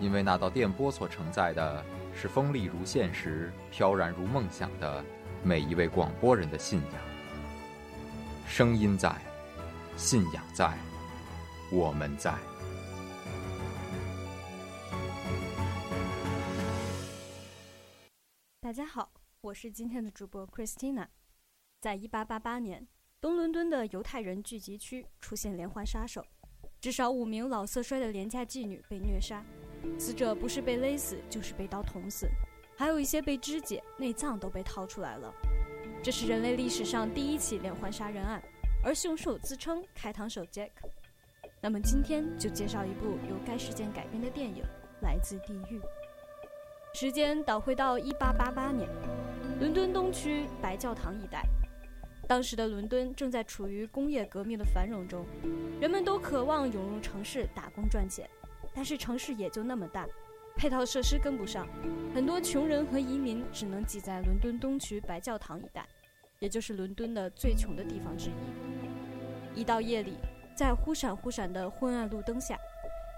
因为那道电波所承载的是锋利如现实、飘然如梦想的每一位广播人的信仰。声音在，信仰在，我们在。大家好，我是今天的主播 Christina。在1888年，东伦敦的犹太人聚集区出现连环杀手，至少五名老色衰的廉价妓女被虐杀。死者不是被勒死，就是被刀捅死，还有一些被肢解，内脏都被掏出来了。这是人类历史上第一起连环杀人案，而凶手自称开膛手 Jack。那么今天就介绍一部由该事件改编的电影《来自地狱》。时间倒回到1888年，伦敦东区白教堂一带。当时的伦敦正在处于工业革命的繁荣中，人们都渴望涌入城市打工赚钱。但是城市也就那么大，配套设施跟不上，很多穷人和移民只能挤在伦敦东区白教堂一带，也就是伦敦的最穷的地方之一。一到夜里，在忽闪忽闪的昏暗路灯下，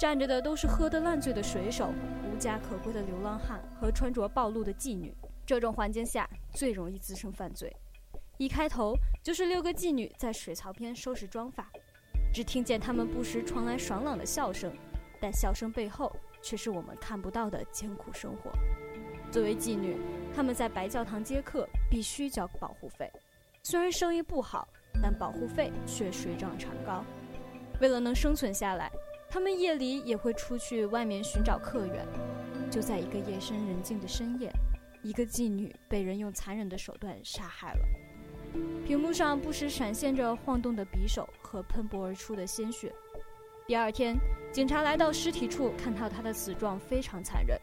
站着的都是喝得烂醉的水手、无家可归的流浪汉和穿着暴露的妓女。这种环境下最容易滋生犯罪。一开头就是六个妓女在水槽边收拾妆发，只听见她们不时传来爽朗的笑声。但笑声背后却是我们看不到的艰苦生活。作为妓女，她们在白教堂接客必须交保护费，虽然生意不好，但保护费却水涨船高。为了能生存下来，她们夜里也会出去外面寻找客源。就在一个夜深人静的深夜，一个妓女被人用残忍的手段杀害了。屏幕上不时闪现着晃动的匕首和喷薄而出的鲜血。第二天，警察来到尸体处，看到他的死状非常残忍，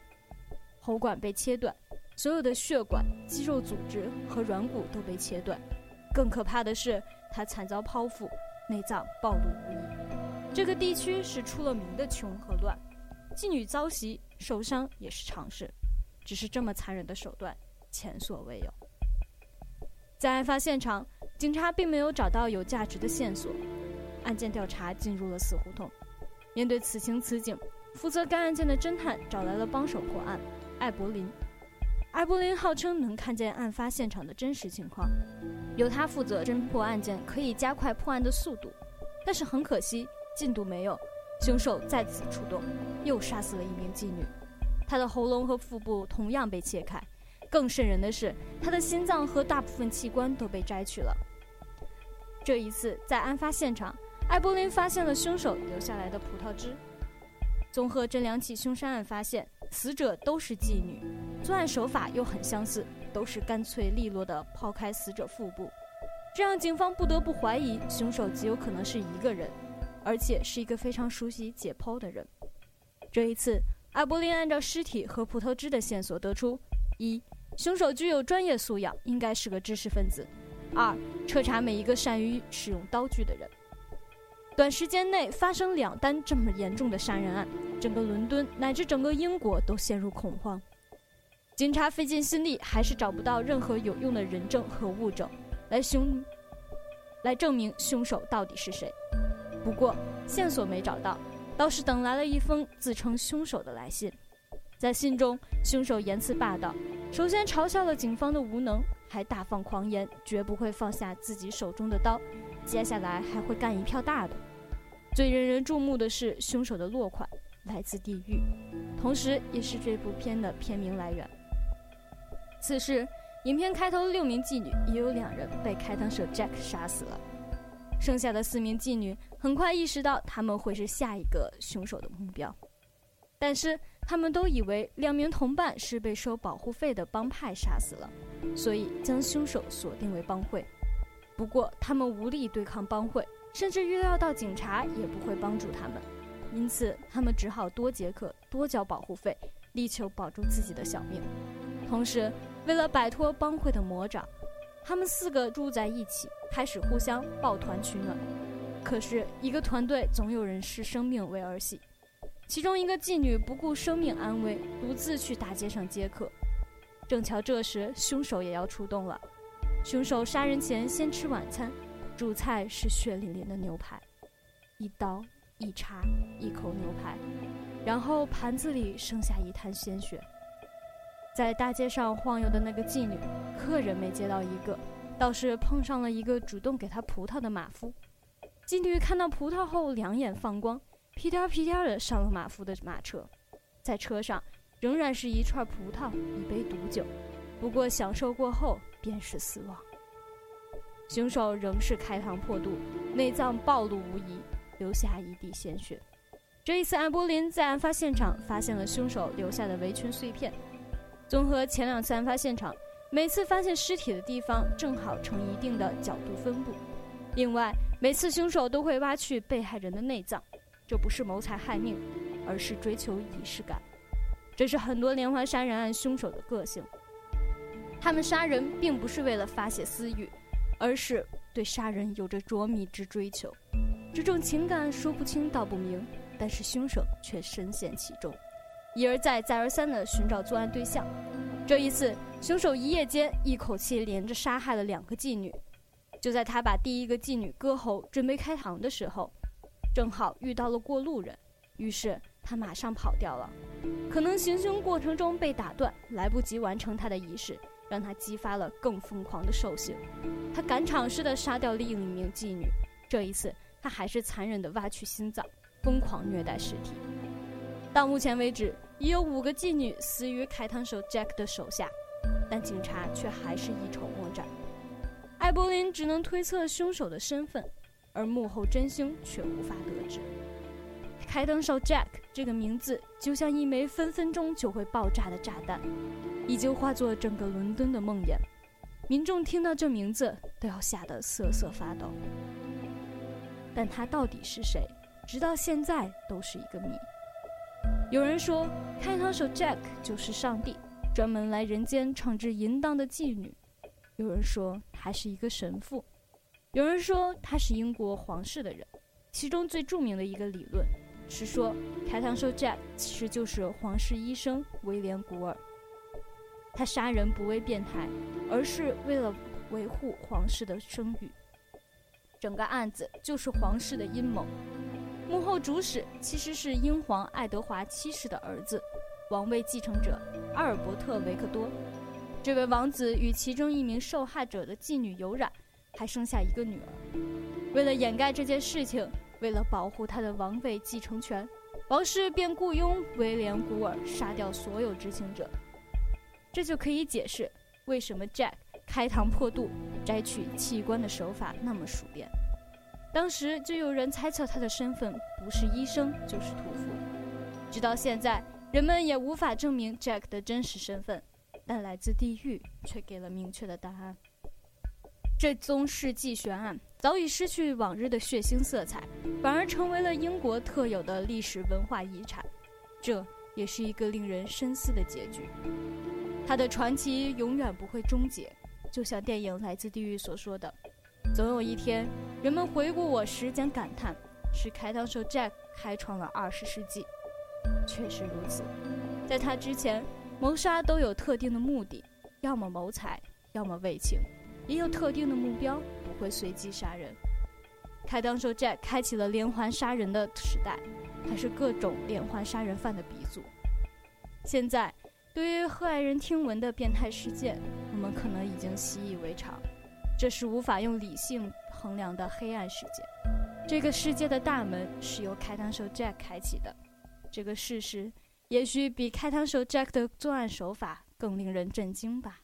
喉管被切断，所有的血管、肌肉组织和软骨都被切断。更可怕的是，他惨遭剖腹，内脏暴露无遗。这个地区是出了名的穷和乱，妓女遭袭受伤也是常事，只是这么残忍的手段前所未有。在案发现场，警察并没有找到有价值的线索。案件调查进入了死胡同。面对此情此景，负责该案件的侦探找来了帮手破案艾伯林。艾伯林号称能看见案发现场的真实情况，由他负责侦破案件，可以加快破案的速度。但是很可惜，进度没有，凶手再次出动，又杀死了一名妓女。他的喉咙和腹部同样被切开，更瘆人的是，他的心脏和大部分器官都被摘取了。这一次，在案发现场。艾伯林发现了凶手留下来的葡萄汁。综合这两起凶杀案，发现死者都是妓女，作案手法又很相似，都是干脆利落地抛开死者腹部，这让警方不得不怀疑凶手极有可能是一个人，而且是一个非常熟悉解剖的人。这一次，艾伯林按照尸体和葡萄汁的线索得出：一，凶手具有专业素养，应该是个知识分子；二，彻查每一个善于使用刀具的人。短时间内发生两单这么严重的杀人案，整个伦敦乃至整个英国都陷入恐慌。警察费尽心力，还是找不到任何有用的人证和物证，来凶，来证明凶手到底是谁。不过线索没找到，倒是等来了一封自称凶手的来信。在信中，凶手言辞霸道，首先嘲笑了警方的无能，还大放狂言，绝不会放下自己手中的刀。接下来还会干一票大的。最引人注目的是凶手的落款，来自地狱，同时也是这部片的片名来源。此时，影片开头六名妓女也有两人被开膛手 Jack 杀死了，剩下的四名妓女很快意识到他们会是下一个凶手的目标，但是他们都以为两名同伴是被收保护费的帮派杀死了，所以将凶手锁定为帮会。不过他们无力对抗帮会，甚至预料到警察也不会帮助他们，因此他们只好多节课、多交保护费，力求保住自己的小命。同时，为了摆脱帮会的魔掌，他们四个住在一起，开始互相抱团取暖。可是，一个团队总有人视生命为儿戏。其中一个妓女不顾生命安危，独自去大街上接客。正巧这时，凶手也要出动了。凶手杀人前先吃晚餐，主菜是血淋淋的牛排，一刀一叉一口牛排，然后盘子里剩下一滩鲜血。在大街上晃悠的那个妓女，客人没接到一个，倒是碰上了一个主动给她葡萄的马夫。妓女看到葡萄后，两眼放光，屁颠屁颠的上了马夫的马车，在车上仍然是一串葡萄，一杯毒酒。不过享受过后便是死亡。凶手仍是开膛破肚，内脏暴露无遗，留下一地鲜血。这一次，艾柏林在案发现场发现了凶手留下的围裙碎片。综合前两次案发现场，每次发现尸体的地方正好呈一定的角度分布。另外，每次凶手都会挖去被害人的内脏，这不是谋财害命，而是追求仪式感。这是很多连环杀人案凶手的个性。他们杀人并不是为了发泄私欲，而是对杀人有着着迷之追求。这种情感说不清道不明，但是凶手却深陷其中，一而再再而三地寻找作案对象。这一次，凶手一夜间一口气连着杀害了两个妓女。就在他把第一个妓女割喉准备开膛的时候，正好遇到了过路人，于是他马上跑掉了。可能行凶过程中被打断，来不及完成他的仪式。让他激发了更疯狂的兽性，他赶场似的杀掉另一名妓女。这一次，他还是残忍地挖去心脏，疯狂虐待尸体。到目前为止，已有五个妓女死于开膛手 Jack 的手下，但警察却还是一筹莫展。艾柏林只能推测凶手的身份，而幕后真凶却无法得知。开膛手 Jack 这个名字就像一枚分分钟就会爆炸的炸弹。已经化作整个伦敦的梦魇，民众听到这名字都要吓得瑟瑟发抖。但他到底是谁，直到现在都是一个谜。有人说，开膛手 Jack 就是上帝，专门来人间惩治淫荡的妓女；有人说他是一个神父；有人说他是英国皇室的人。其中最著名的一个理论是说，开膛手 Jack 其实就是皇室医生威廉·古尔。他杀人不为变态，而是为了维护皇室的声誉。整个案子就是皇室的阴谋，幕后主使其实是英皇爱德华七世的儿子，王位继承者阿尔伯特·维克多。这位王子与其中一名受害者的妓女有染，还生下一个女儿。为了掩盖这件事情，为了保护他的王位继承权，王室便雇佣威廉·古尔杀掉所有知情者。这就可以解释为什么 Jack 开膛破肚摘取器官的手法那么熟练。当时就有人猜测他的身份不是医生就是屠夫，直到现在，人们也无法证明 Jack 的真实身份，但来自地狱却给了明确的答案。这宗世纪悬案早已失去往日的血腥色彩，反而成为了英国特有的历史文化遗产，这也是一个令人深思的结局。他的传奇永远不会终结，就像电影《来自地狱》所说的：“总有一天，人们回顾我时，将感叹是开膛手 Jack 开创了二十世纪。”确实如此，在他之前，谋杀都有特定的目的，要么谋财，要么为情，也有特定的目标，不会随机杀人。开膛手 Jack 开启了连环杀人的时代，他是各种连环杀人犯的鼻祖。现在。对于赫骇人听闻的变态事件，我们可能已经习以为常。这是无法用理性衡量的黑暗世界。这个世界的大门是由开膛手 Jack 开启的。这个事实，也许比开膛手 Jack 的作案手法更令人震惊吧。